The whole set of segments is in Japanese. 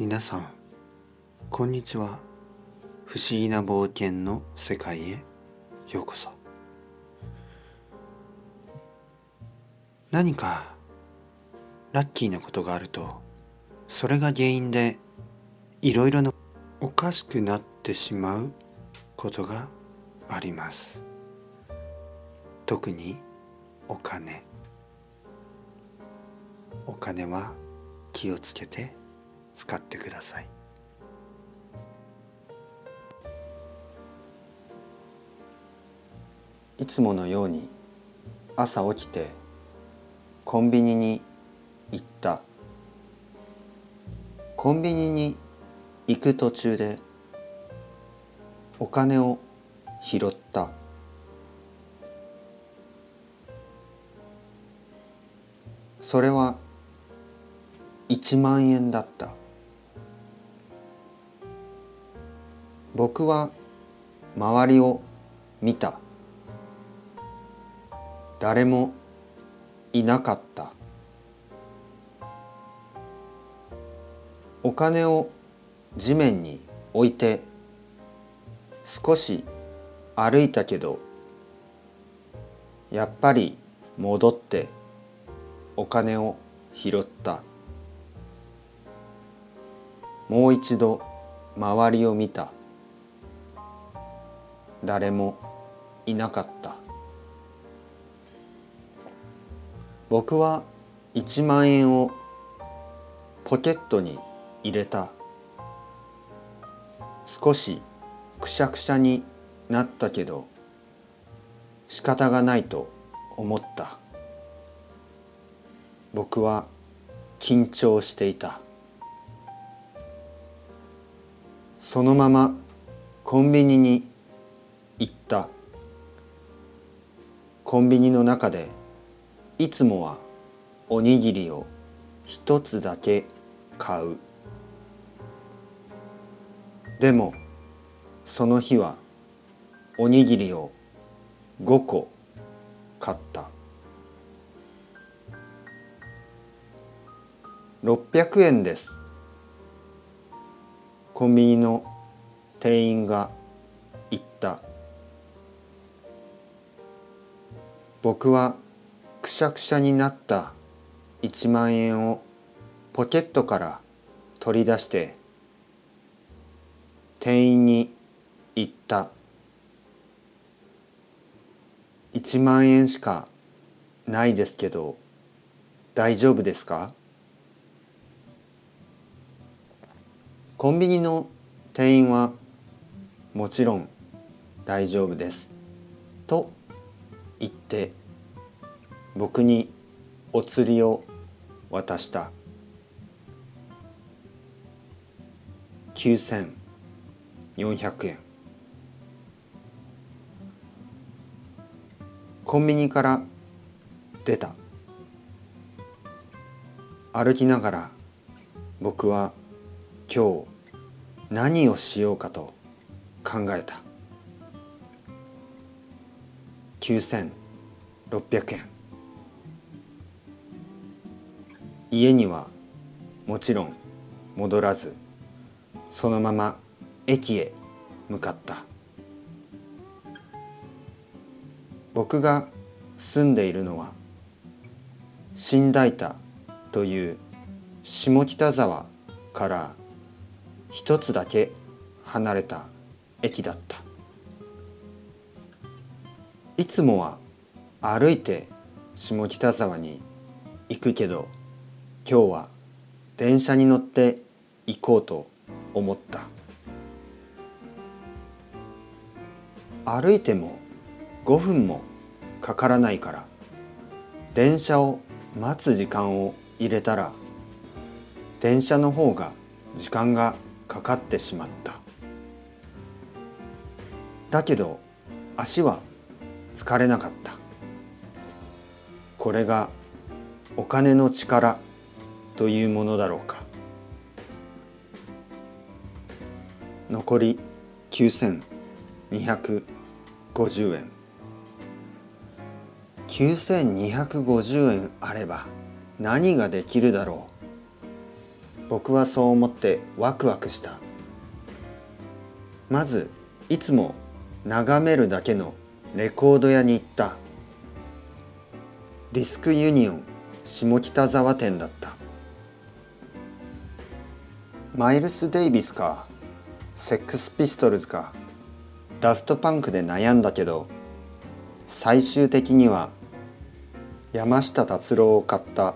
皆さんこんにちは。不思議な冒険の世界へ。ようこそ。何かラッキーなことがあるとそれが原因でいろいろなおかしくなってしまうことがあります。特にお金。お金は気をつけて。使ってください。いつものように朝起きてコンビニに行った。コンビニに行く途中でお金を拾った。それは1万円だった。僕は周りを見た。誰もいなかった。お金を地面に置いて少し歩いたけどやっぱり戻ってお金を拾った。もう一度周りを見た。誰もいなかった。僕は1万円をポケットに入れた。少しくしゃくしゃになったけど仕方がないと思った。僕は緊張していた。そのままコンビニに行った。コンビニの中でいつもはおにぎりを一つだけ買う。でもその日はおにぎりを5個買った。600円です。コンビニの店員が言った。僕はくしゃくしゃになった1万円をポケットから取り出して店員に言った。1万円しかないですけど大丈夫ですか？コンビニの店員はもちろん大丈夫です。と言って僕にお釣りを渡した。9400円。コンビニから出た。歩きながら僕は今日何をしようかと考えた。9600円。家にはもちろん戻らずそのまま駅へ向かった。僕が住んでいるのは新大田という下北沢から一つだけ離れた駅だった。いつもは歩いて下北沢に行くけど今日は電車に乗って行こうと思った。歩いても5分もかからないから電車を待つ時間を入れたら電車の方が時間がかかってしまった。だけど足は疲れなかった。これがお金の力というものだろうか。残り9250円。9250円あれば何ができるだろう。僕はそう思ってワクワクした。まずいつも眺めるだけのレコード屋に行った。ディスクユニオン下北沢店だった。マイルス・デイビスかセックス・ピストルズかダフトパンクで悩んだけど最終的には山下達郎を買った。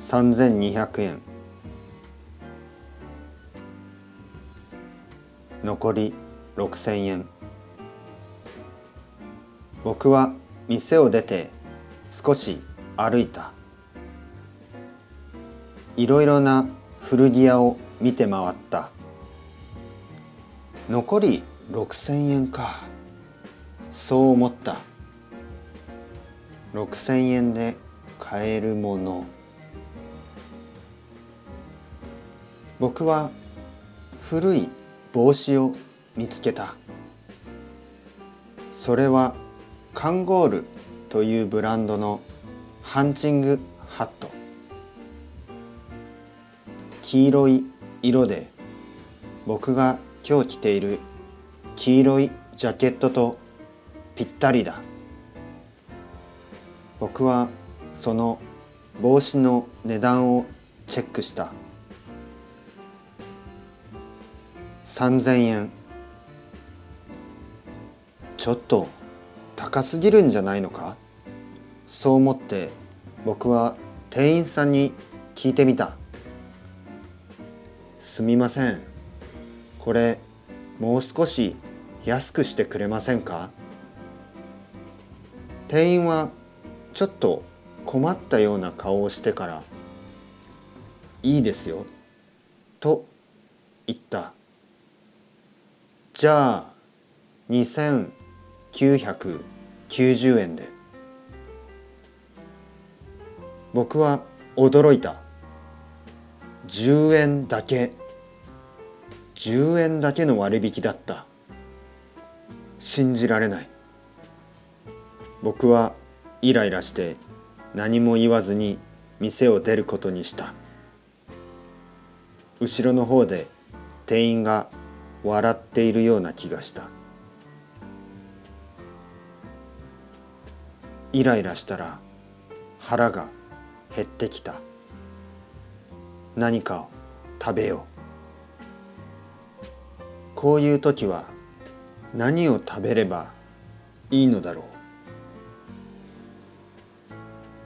3200円。残り6000円。僕は店を出て少し歩いた。いろいろな古着屋を見て回った。残り6,000円か。そう思った。6,000円で買えるもの。僕は古い帽子を見つけた。それはカンゴールというブランドのハンチングハット。黄色い色で僕が今日着ている黄色いジャケットとぴったりだ。僕はその帽子の値段をチェックした。3000円。ちょっと高すぎるんじゃないのか？そう思って僕は店員さんに聞いてみた。すみません。これもう少し安くしてくれませんか？店員はちょっと困ったような顔をしてから「いいですよ」と言った。じゃあ2 0 990円で。僕は驚いた。10円だけ。10円だけの割引だった。信じられない。僕はイライラして何も言わずに店を出ることにした。後ろの方で店員が笑っているような気がした。イライラしたら腹が減ってきた。何かを食べよう。こういう時は何を食べればいいのだろ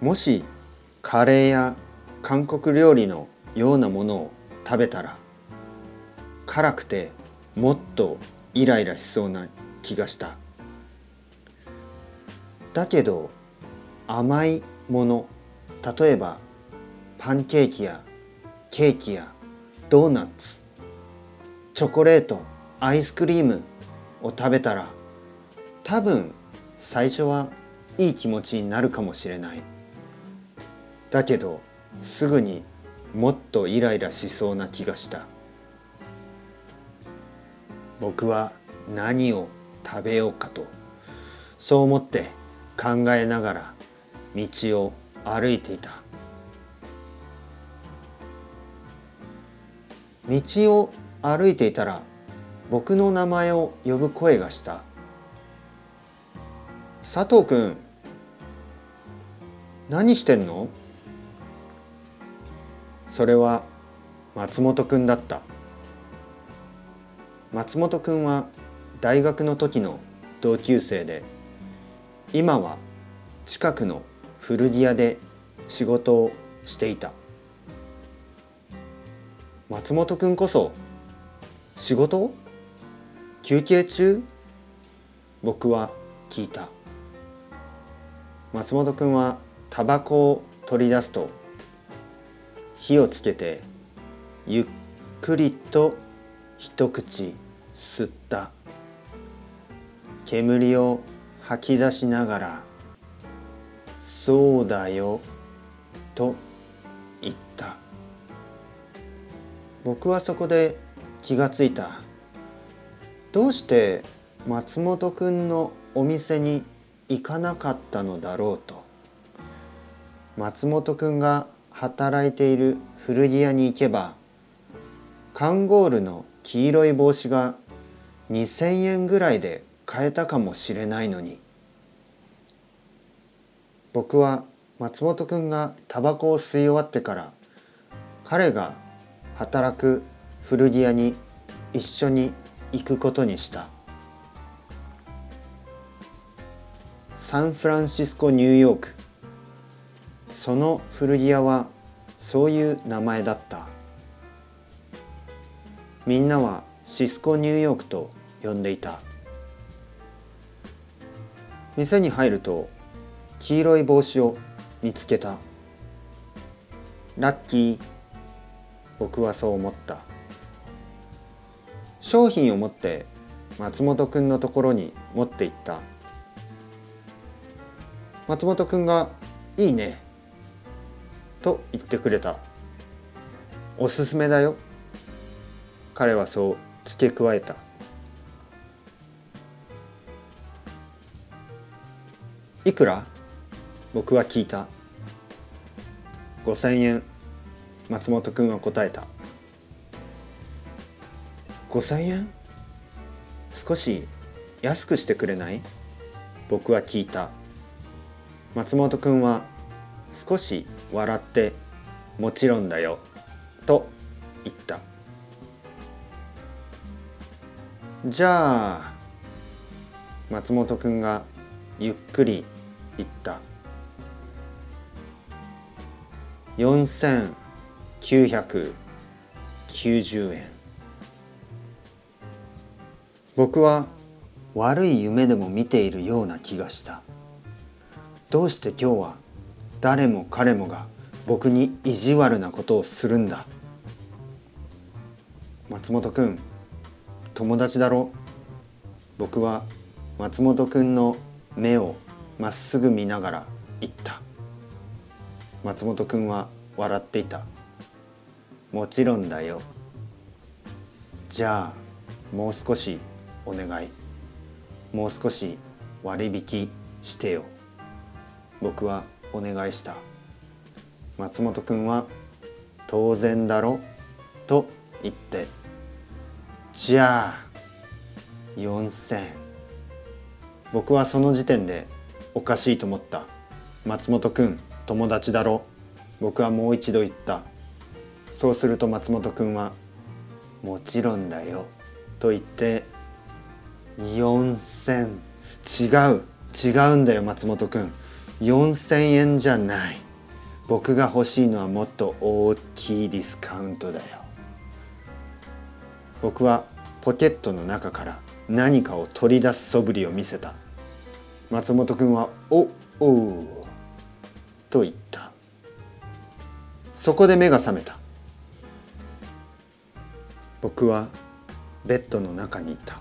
う。もしカレーや韓国料理のようなものを食べたら辛くてもっとイライラしそうな気がした。だけど甘いもの例えばパンケーキやケーキやドーナツチョコレートアイスクリームを食べたら多分最初はいい気持ちになるかもしれない。だけどすぐにもっとイライラしそうな気がした。僕は何を食べようかとそう思って考えながら道を歩いていた。道を歩いていたら僕の名前を呼ぶ声がした。佐藤君何してんの？それは松本君だった。松本君は大学の時の同級生で今は近くの古着屋で仕事をしていた。松本君こそ仕事休憩中？僕は聞いた。松本君はタバコを取り出すと火をつけてゆっくりと一口吸った。煙を吐き出しながら「そうだよ」と言った。僕はそこで気がついた。どうして松本くんのお店に行かなかったのだろうと。松本くんが働いている古着屋に行けばカンゴールの黄色い帽子が2,000円ぐらいで買えたかもしれないのに。僕は松本くんがタバコを吸い終わってから彼が働く古着屋に一緒に行くことにした。サンフランシスコニューヨーク。その古着屋はそういう名前だった。みんなはシスコニューヨークと呼んでいた。店に入ると黄色い帽子を見つけた。ラッキー僕はそう思った。商品を持って松本くんのところに持って行った。松本くんが「いいね」と言ってくれた。おすすめだよ。彼はそう付け加えた。いくら？僕は聞いた。5000円。松本君は答えた。5000円？少し安くしてくれない？僕は聞いた。松本君は少し笑って「もちろんだよ」と言った。じゃあ松本君がゆっくり言った。4990円。僕は悪い夢でも見ているような気がした。どうして今日は誰も彼もが僕に意地悪なことをするんだ。松本くん友達だろ？僕は松本くんの目をまっすぐ見ながら言った。松本くんは笑っていた。もちろんだよ。じゃあもう少しお願い。もう少し割引してよ。僕はお願いした。松本くんは当然だろ？と言って。じゃあ4,000僕はその時点でおかしいと思った。松本くん友達だろ。僕はもう一度言った。そうすると松本くんは「もちろんだよ」と言って4,000違う。違うんだよ松本くん。4,000円じゃない。僕が欲しいのはもっと大きいディスカウントだよ。僕はポケットの中から何かを取り出す素振りを見せた。松本君は「おおう」と言った。そこで目が覚めた。僕はベッドの中にいた。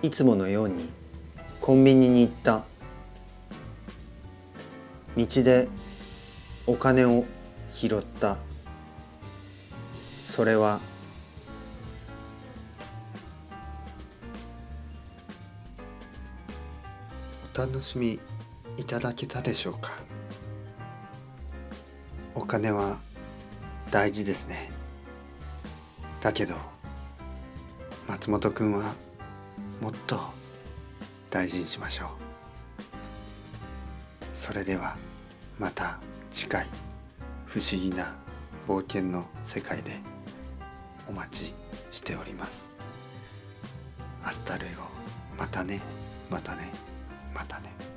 いつものようにコンビニに行った。道でお金を拾った。それはお楽しみいただけたでしょうか？お金は大事ですね。だけど松本くんはもっと大事にしましょう。それではまた次回不思議な冒険の世界でお待ちしております。アスタルエゴまたねまたね。またね。